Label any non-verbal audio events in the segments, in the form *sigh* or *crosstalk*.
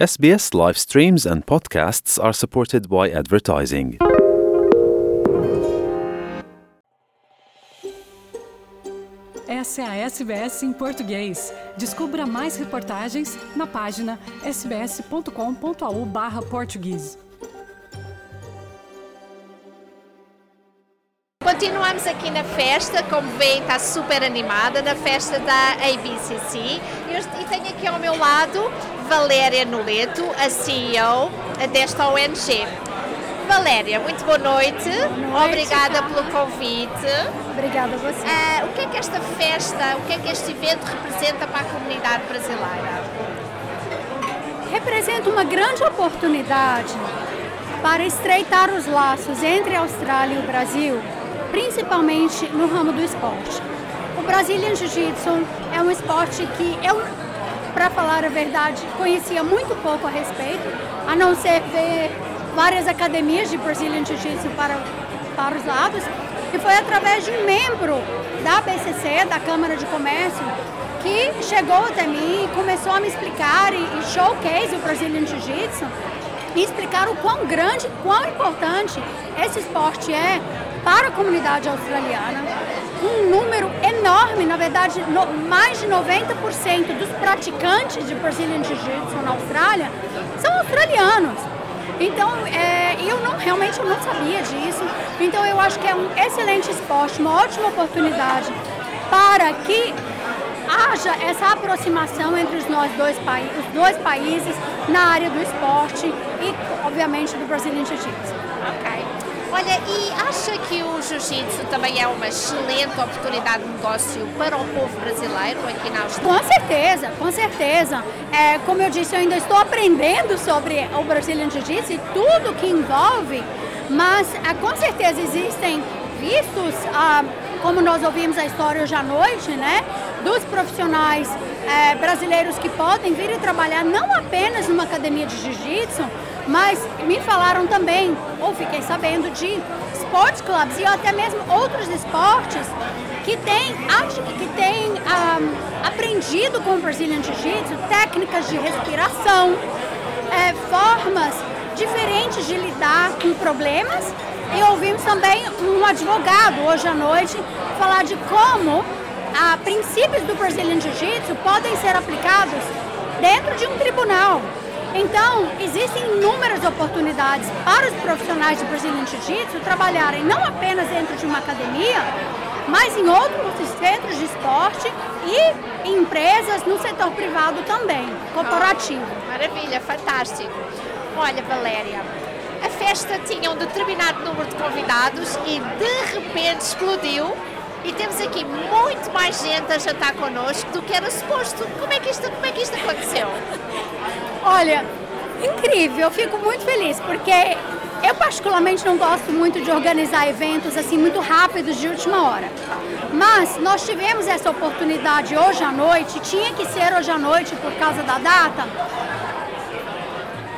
SBS live streams and podcasts are supported by advertising. Essa é a SBS em português. Descubra mais reportagens na página sbs.com.au/português. Continuamos aqui na festa, como veem está super animada, na festa da ABCC e tenho aqui ao meu lado Valéria Noleto, a CEO desta ONG. Valéria, muito boa noite. noite Obrigada pelo convite. Obrigada a você. Uh, o que é que esta festa, o que é que este evento representa para a comunidade brasileira? Representa uma grande oportunidade para estreitar os laços entre a Austrália e o Brasil, principalmente no ramo do esporte. O Brazilian Jiu-Jitsu é um esporte que eu, para falar a verdade, conhecia muito pouco a respeito, a não ser ver várias academias de Brazilian Jiu-Jitsu para, para os lados. E foi através de um membro da BCC, da Câmara de Comércio, que chegou até mim e começou a me explicar e, e showcase o Brazilian Jiu-Jitsu e explicar o quão grande, quão importante esse esporte é para a comunidade australiana. Um número enorme, na verdade, no, mais de 90% dos praticantes de Brazilian Jiu-Jitsu na Austrália são australianos. Então, é, eu não realmente eu não sabia disso. Então, eu acho que é um excelente esporte, uma ótima oportunidade para que haja essa aproximação entre os nós dois, os dois países na área do esporte e, obviamente, do Brazilian Jiu-Jitsu. Ok. Olha, e acha que o jiu-jitsu também é uma excelente oportunidade de negócio para o povo brasileiro aqui na Austrália? Com certeza, com certeza. É, como eu disse, eu ainda estou aprendendo sobre o Brazilian Jiu-Jitsu e tudo que envolve, mas é, com certeza existem vistos, ah, como nós ouvimos a história hoje à noite, né, dos profissionais é, brasileiros que podem vir e trabalhar não apenas numa academia de jiu-jitsu, mas me falaram também, ou fiquei sabendo, de sports clubs e até mesmo outros esportes que têm, que têm um, aprendido com o Brazilian Jiu-Jitsu técnicas de respiração, é, formas diferentes de lidar com problemas. E ouvimos também um advogado hoje à noite falar de como a princípios do Brazilian Jiu-Jitsu podem ser aplicados dentro de um tribunal. Então, existem inúmeras oportunidades para os profissionais de Brazilian Jiu-Jitsu trabalharem não apenas dentro de uma academia, mas em outros centros de esporte e em empresas no setor privado também, corporativo. Oh, maravilha, fantástico. Olha, Valéria, a festa tinha um determinado número de convidados e de repente explodiu e temos aqui muito mais gente a jantar connosco do que era suposto. Como é que isto, como é que isto aconteceu? *laughs* Olha, incrível, eu fico muito feliz, porque eu particularmente não gosto muito de organizar eventos assim muito rápidos de última hora. Mas nós tivemos essa oportunidade hoje à noite, tinha que ser hoje à noite por causa da data.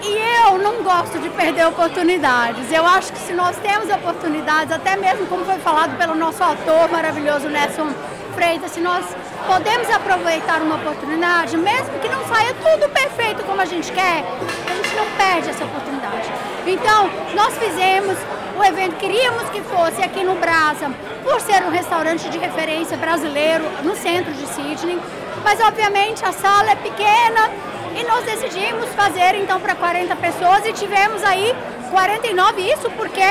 E eu não gosto de perder oportunidades. Eu acho que se nós temos oportunidades, até mesmo como foi falado pelo nosso autor maravilhoso Nelson Freitas, se nós podemos aproveitar uma oportunidade, mesmo que não saia tudo perfeito como a gente quer, a gente não perde essa oportunidade. Então, nós fizemos o evento, queríamos que fosse aqui no Brasa, por ser um restaurante de referência brasileiro no centro de Sydney, mas obviamente a sala é pequena e nós decidimos fazer então para 40 pessoas e tivemos aí 49, isso porque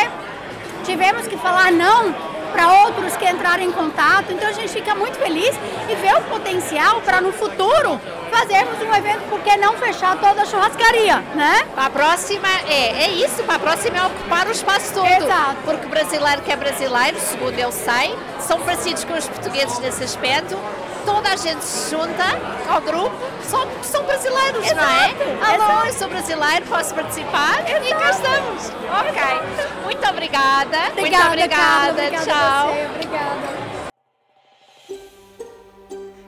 tivemos que falar não para outros que entrarem em contato. Então a gente fica muito feliz e vê o potencial para no futuro fazermos um evento, porque não fechar toda a churrascaria, né? A próxima é, é isso, para a próxima é ocupar o espaço todo. Exato. Porque o brasileiro que é brasileiro, segundo eu sei, são parecidos com os portugueses nesse aspecto. Toda a gente se junta ao grupo, só são brasileiros, Exato. não é? Alô, Exato. eu sou brasileiro, posso participar? E cá Exato. estamos. Ok. Muito obrigada. Obrigada, Muito obrigada. Obrigada Tchau. você, obrigada.